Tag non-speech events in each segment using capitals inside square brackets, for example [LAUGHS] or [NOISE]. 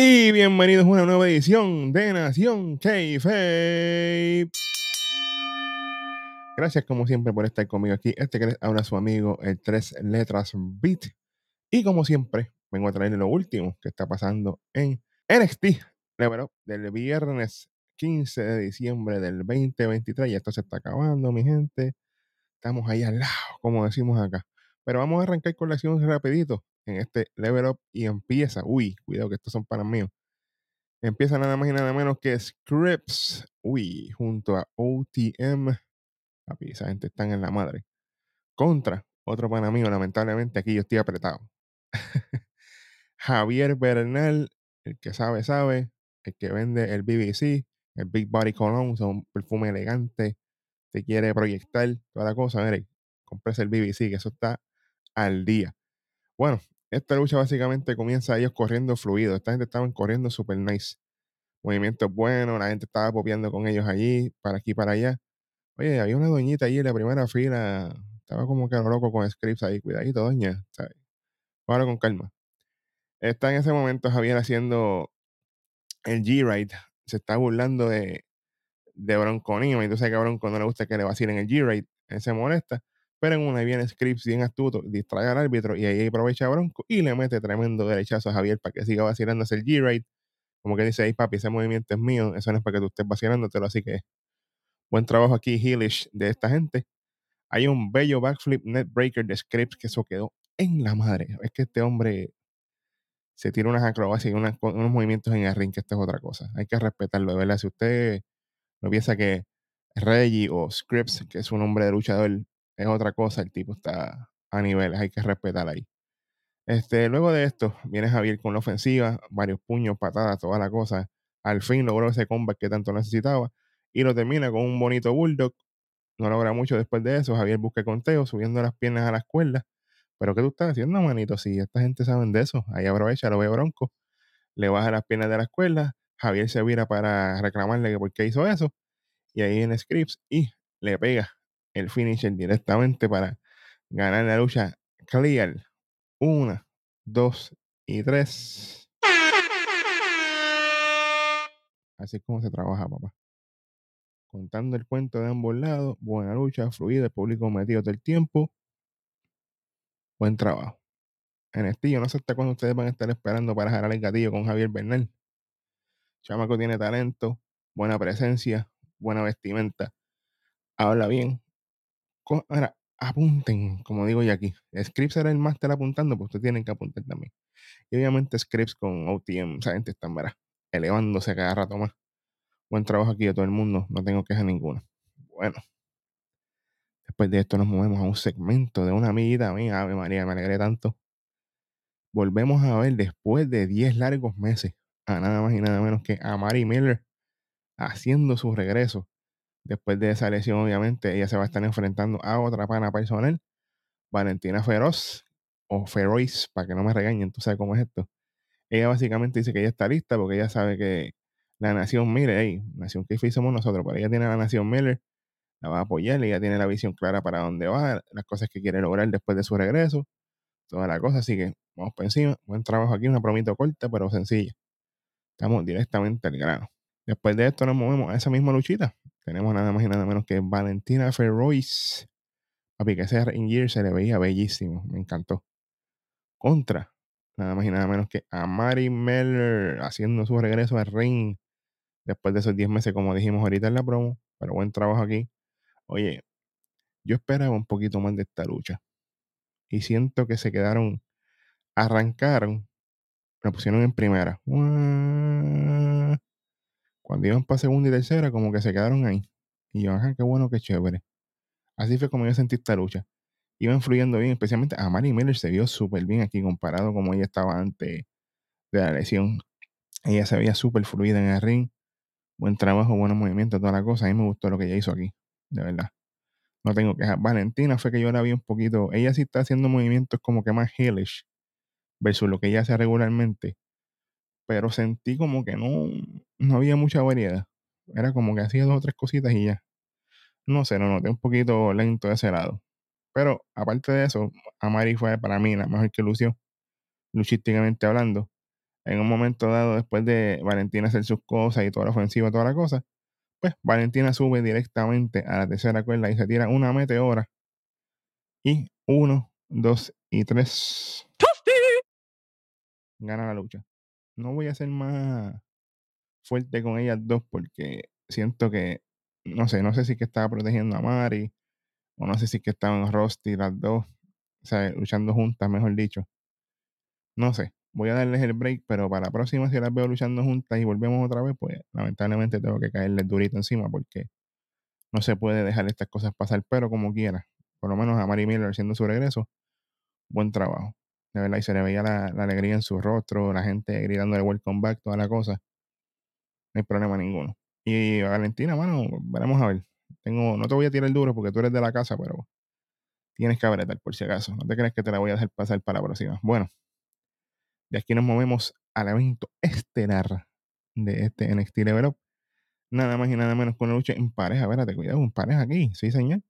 Y bienvenidos a una nueva edición de Nación k Gracias como siempre por estar conmigo aquí. Este que les habla su amigo el Tres Letras Beat. Y como siempre, vengo a traerle lo último que está pasando en NXT Level Up del viernes 15 de diciembre del 2023. Y esto se está acabando, mi gente. Estamos ahí al lado, como decimos acá. Pero vamos a arrancar con la acción rapidito en este Level Up y empieza. Uy, cuidado que estos son para míos. Empieza nada más y nada menos que Scripps. Uy, junto a OTM. Papi, esa gente están en la madre. Contra otro pana mío, lamentablemente aquí yo estoy apretado. [LAUGHS] Javier Bernal, el que sabe, sabe. El que vende el BBC, el Big Body Cologne, un perfume elegante. Te quiere proyectar toda la cosa. Mire, compres el BBC, que eso está al día. Bueno, esta lucha básicamente comienza ellos corriendo fluido. Esta gente estaban corriendo super nice. Movimientos buenos, la gente estaba popeando con ellos allí, para aquí, para allá. Oye, había una doñita allí en la primera fila. Estaba como que loco con scripts ahí. Cuidadito, doña. ¿sabes? Ahora con calma. Está en ese momento Javier haciendo el G-Ride. Se está burlando de, de. Y tú sabes que a Bronco no le gusta que le vacilen el G-Ride. Se molesta. Pero en una viene Scripps bien astuto, distrae al árbitro y ahí aprovecha a Bronco y le mete tremendo derechazo a Javier para que siga vacilándose el G-Ride. Como que dice, ahí papi, ese movimiento es mío, eso no es para que tú estés vacilándotelo, así que buen trabajo aquí, Heelish, de esta gente. Hay un bello backflip net breaker de Scripps que eso quedó en la madre. Es que este hombre se tira unas acrobacias y unos movimientos en el ring, que esto es otra cosa. Hay que respetarlo, de verdad. Si usted no piensa que Reggie o Scripps, que es un hombre de luchador, es otra cosa, el tipo está a niveles, hay que respetar ahí. Este, luego de esto, viene Javier con la ofensiva, varios puños, patadas, toda la cosa. Al fin logró ese combat que tanto necesitaba y lo termina con un bonito bulldog. No logra mucho después de eso. Javier busca conteo, subiendo las piernas a la escuela. Pero ¿qué tú estás haciendo, manito? Si esta gente sabe de eso, ahí aprovecha, lo ve bronco. Le baja las piernas de la escuela. Javier se vira para reclamarle que por qué hizo eso. Y ahí en Scripps y le pega el finisher directamente para ganar la lucha clear. Una, dos y tres. Así es como se trabaja, papá. Contando el cuento de ambos lados. Buena lucha, fluida, el público metido todo el tiempo. Buen trabajo. En yo no sé hasta cuándo ustedes van a estar esperando para jalar el gatillo con Javier Bernal. Chamaco tiene talento, buena presencia, buena vestimenta. Habla bien, ahora, apunten, como digo yo aquí. Scripps era el máster apuntando, pues ustedes tienen que apuntar también. Y obviamente Scripps con OTM, esa gente está, ¿verdad? Elevándose cada rato más. Buen trabajo aquí de todo el mundo, no tengo queja ninguna. Bueno, después de esto nos movemos a un segmento de una amiguita mía, Ave María, me alegré tanto. Volvemos a ver después de 10 largos meses a nada más y nada menos que a Mary Miller haciendo su regreso Después de esa lesión, obviamente, ella se va a estar enfrentando a otra pana personal, Valentina Feroz, o Feroz, para que no me regañen, tú sabes cómo es esto. Ella básicamente dice que ella está lista porque ella sabe que la nación Miller, hey, nación que somos nosotros, pero ella tiene la nación Miller, la va a apoyar, ella tiene la visión clara para dónde va, las cosas que quiere lograr después de su regreso, toda la cosa, así que vamos por encima, buen trabajo aquí, una promito corta pero sencilla. Estamos directamente al grano. Después de esto nos movemos a esa misma luchita, tenemos nada más y nada menos que Valentina Ferrois. Papi, que ese in Year se le veía bellísimo. Me encantó. Contra, nada más y nada menos que a Mary Meller haciendo su regreso al ring después de esos 10 meses, como dijimos ahorita en la promo. Pero buen trabajo aquí. Oye, yo esperaba un poquito más de esta lucha. Y siento que se quedaron, arrancaron, la pusieron en primera. Cuando iban para segunda y tercera, como que se quedaron ahí. Y yo, ajá, qué bueno, qué chévere. Así fue como yo sentí esta lucha. Iban fluyendo bien, especialmente a Mary Miller se vio súper bien aquí comparado como ella estaba antes de la lesión. Ella se veía súper fluida en el ring. Buen trabajo, buenos movimientos, toda la cosa. A mí me gustó lo que ella hizo aquí, de verdad. No tengo que Valentina fue que yo la vi un poquito. Ella sí está haciendo movimientos como que más hellish versus lo que ella hace regularmente pero sentí como que no, no había mucha variedad. Era como que hacía dos o tres cositas y ya. No sé, lo noté un poquito lento de ese lado. Pero aparte de eso, Amari fue para mí la mejor que lució, luchísticamente hablando. en un momento dado, después de Valentina hacer sus cosas y toda la ofensiva, toda la cosa, pues Valentina sube directamente a la tercera cuerda y se tira una meteora. Y uno, dos y tres. Gana la lucha. No voy a ser más fuerte con ellas dos porque siento que, no sé, no sé si que estaba protegiendo a Mari o no sé si que estaban Rusty las dos, o sea, luchando juntas, mejor dicho. No sé, voy a darles el break, pero para la próxima, si las veo luchando juntas y volvemos otra vez, pues lamentablemente tengo que caerles durito encima porque no se puede dejar estas cosas pasar, pero como quiera, por lo menos a Mari Miller haciendo su regreso, buen trabajo. De y se le veía la, alegría en su rostro, la gente gritándole welcome back, toda la cosa. No hay problema ninguno. Y Valentina, mano, veremos a ver. Tengo, no te voy a tirar duro porque tú eres de la casa, pero tienes que abretar por si acaso. No te crees que te la voy a dejar pasar para la próxima. Bueno, de aquí nos movemos al evento estelar de este NXT Level Up. Nada más y nada menos con una lucha en pareja. Espérate, cuidado, en pareja aquí. Sí, señor.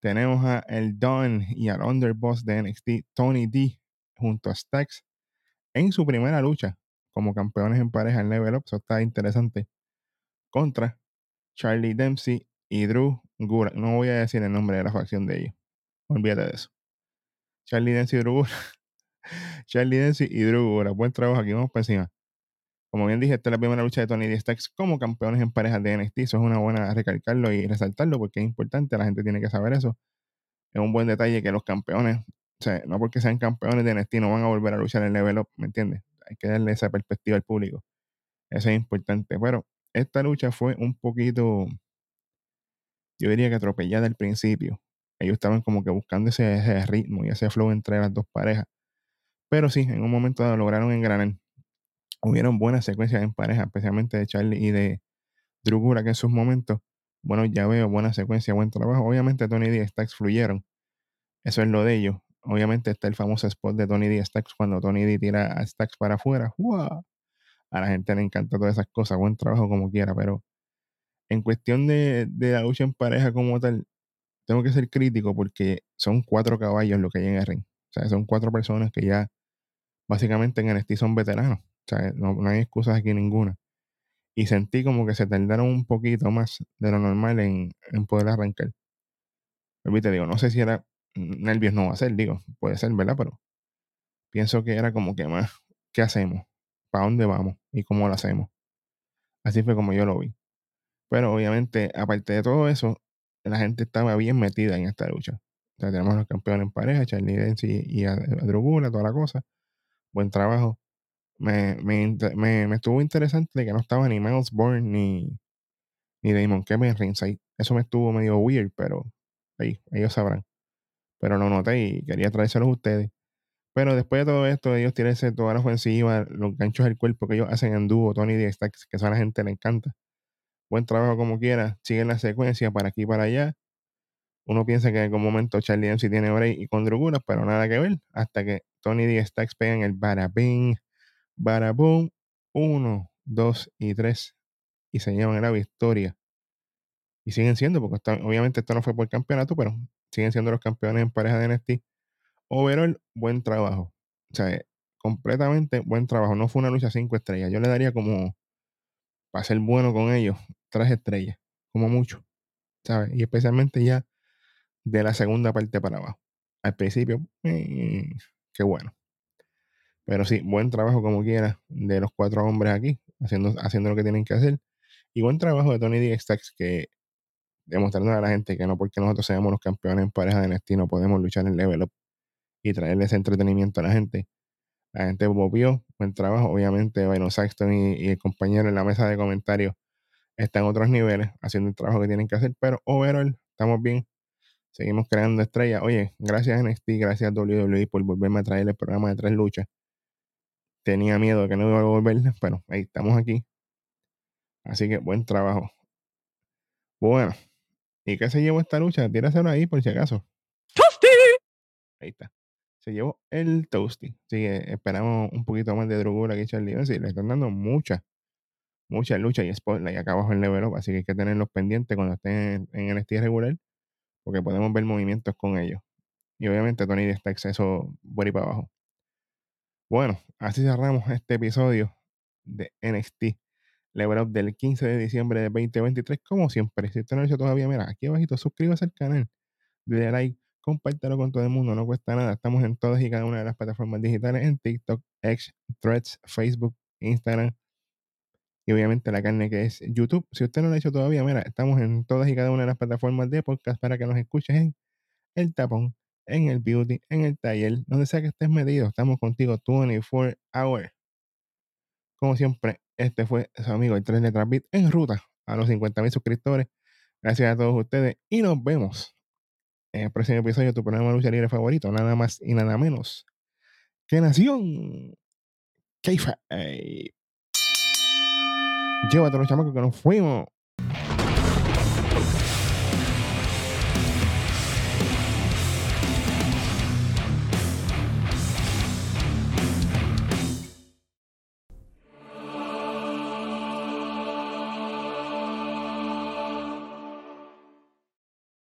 Tenemos a el Don y al underboss de NXT, Tony D, junto a Stax, en su primera lucha como campeones en pareja en Level Up. Eso está interesante. Contra Charlie Dempsey y Drew Gura. No voy a decir el nombre de la facción de ellos. Olvídate de eso. Charlie Dempsey y Drew Gura. [LAUGHS] Charlie Dempsey y Drew Gura. Buen trabajo aquí. Vamos para encima. Como bien dije, esta es la primera lucha de Tony D. Stacks como campeones en parejas de NXT. Eso es una buena recalcarlo y resaltarlo porque es importante. La gente tiene que saber eso. Es un buen detalle que los campeones, o sea, no porque sean campeones de NXT, no van a volver a luchar en level up, ¿me entiendes? Hay que darle esa perspectiva al público. Eso es importante. Pero esta lucha fue un poquito, yo diría que atropellada al principio. Ellos estaban como que buscando ese, ritmo y ese flow entre las dos parejas. Pero sí, en un momento lograron engranar. Hubieron buenas secuencias en pareja, especialmente de Charlie y de Drugura, que en sus momentos, bueno, ya veo buena secuencia, buen trabajo. Obviamente Tony y Stacks fluyeron. Eso es lo de ellos. Obviamente está el famoso spot de Tony D Stacks cuando Tony D tira a Stacks para afuera. ¡Wow! A la gente le encanta todas esas cosas, buen trabajo como quiera, pero en cuestión de, la lucha en pareja como tal, tengo que ser crítico porque son cuatro caballos lo que hay en el ring. O sea, son cuatro personas que ya básicamente en NXT son veteranos. O sea, no, hay excusas aquí ninguna. Y sentí como que se tardaron un poquito más de lo normal en, poder arrancar. Pero digo, no sé si era nervios, no va a ser, digo, puede ser, ¿verdad? Pero pienso que era como que más, ¿qué hacemos? ¿Para dónde vamos? ¿Y cómo lo hacemos? Así fue como yo lo vi. Pero obviamente, aparte de todo eso, la gente estaba bien metida en esta lucha. Tenemos los campeones en pareja, Charlie Dempsey y a, toda la cosa. Buen trabajo. Me, me, estuvo interesante que no estaba ni Miles Bourne ni, ni Damon Kevin Ringside. Eso me estuvo medio weird, pero ahí, ellos sabrán. Pero lo noté y quería traérselos a ustedes. Pero después de todo esto, ellos tienen toda la ofensiva, los ganchos del cuerpo que ellos hacen en dúo, Tony D. Que a la gente le encanta. Buen trabajo como quiera. Siguen la secuencia para aquí y para allá. Uno piensa que en algún momento Charlie Dempsey tiene break y con Druguras, pero nada que ver. Hasta que Tony D. Stacks pegan el barabing, baraboom, uno, dos y tres. Y se llevan la victoria. Y siguen siendo, porque obviamente esto no fue por campeonato, pero siguen siendo los campeones en pareja de NXT overall, buen trabajo. O sea, completamente buen trabajo. No fue una lucha cinco estrellas. Yo le daría como, para ser bueno con ellos, tres estrellas, como mucho. ¿Sabes? Y especialmente ya de la segunda parte para abajo. Al principio, eh, qué bueno. Pero sí, buen trabajo como quiera de los cuatro hombres aquí, haciendo, haciendo lo que tienen que hacer. Y buen trabajo de Tony D. Stacks, que demostrando a la gente que no porque nosotros seamos los campeones en pareja de NXT no podemos luchar en level up y traerle ese entretenimiento a la gente. La gente volvió, buen trabajo. Obviamente, Byron Saxton y, el compañero en la mesa de comentarios están en otros niveles, haciendo el trabajo que tienen que hacer, pero overall, estamos bien. Seguimos creando estrellas. Oye, gracias NXT, gracias WWE por volverme a traer el programa de tres luchas. Tenía miedo de que no iba a volver, pero ahí estamos aquí. Así que buen trabajo. Bueno, ¿y qué se llevó esta lucha? Tíraselo ahí por si acaso. Ahí está se llevó el Toasty. Así que esperamos un poquito más de drogura que Charlie y Le están dando mucha, mucha lucha y spotlight acá abajo el level up. Así que hay que tenerlos pendientes cuando estén en, el estilo regular. Porque podemos ver movimientos con ellos. Y obviamente Tony está exceso por ahí para abajo. Bueno, así cerramos este episodio de NXT Up del 15 de diciembre de 2023. Como siempre, si usted no lo ha hecho todavía, mira, aquí abajito, suscríbase al canal, dale like, compártelo con todo el mundo, no cuesta nada. Estamos en todas y cada una de las plataformas digitales, en TikTok, X, Threads, Facebook, Instagram y obviamente la carne que es YouTube. Si usted no lo ha hecho todavía, mira, estamos en todas y cada una de las plataformas de podcast para que nos escuches en el tapón, en el beauty, en el taller, donde sea que estés medido. Estamos contigo 24 hours. Como siempre, este fue su amigo el 3 Letras Beat en ruta a los 50.000 suscriptores. Gracias a todos ustedes y nos vemos en el próximo episodio de tu programa de lucha libre favorito, nada más y nada menos que Nación Keifa. Llévatelo, chamaco, que nos fuimos.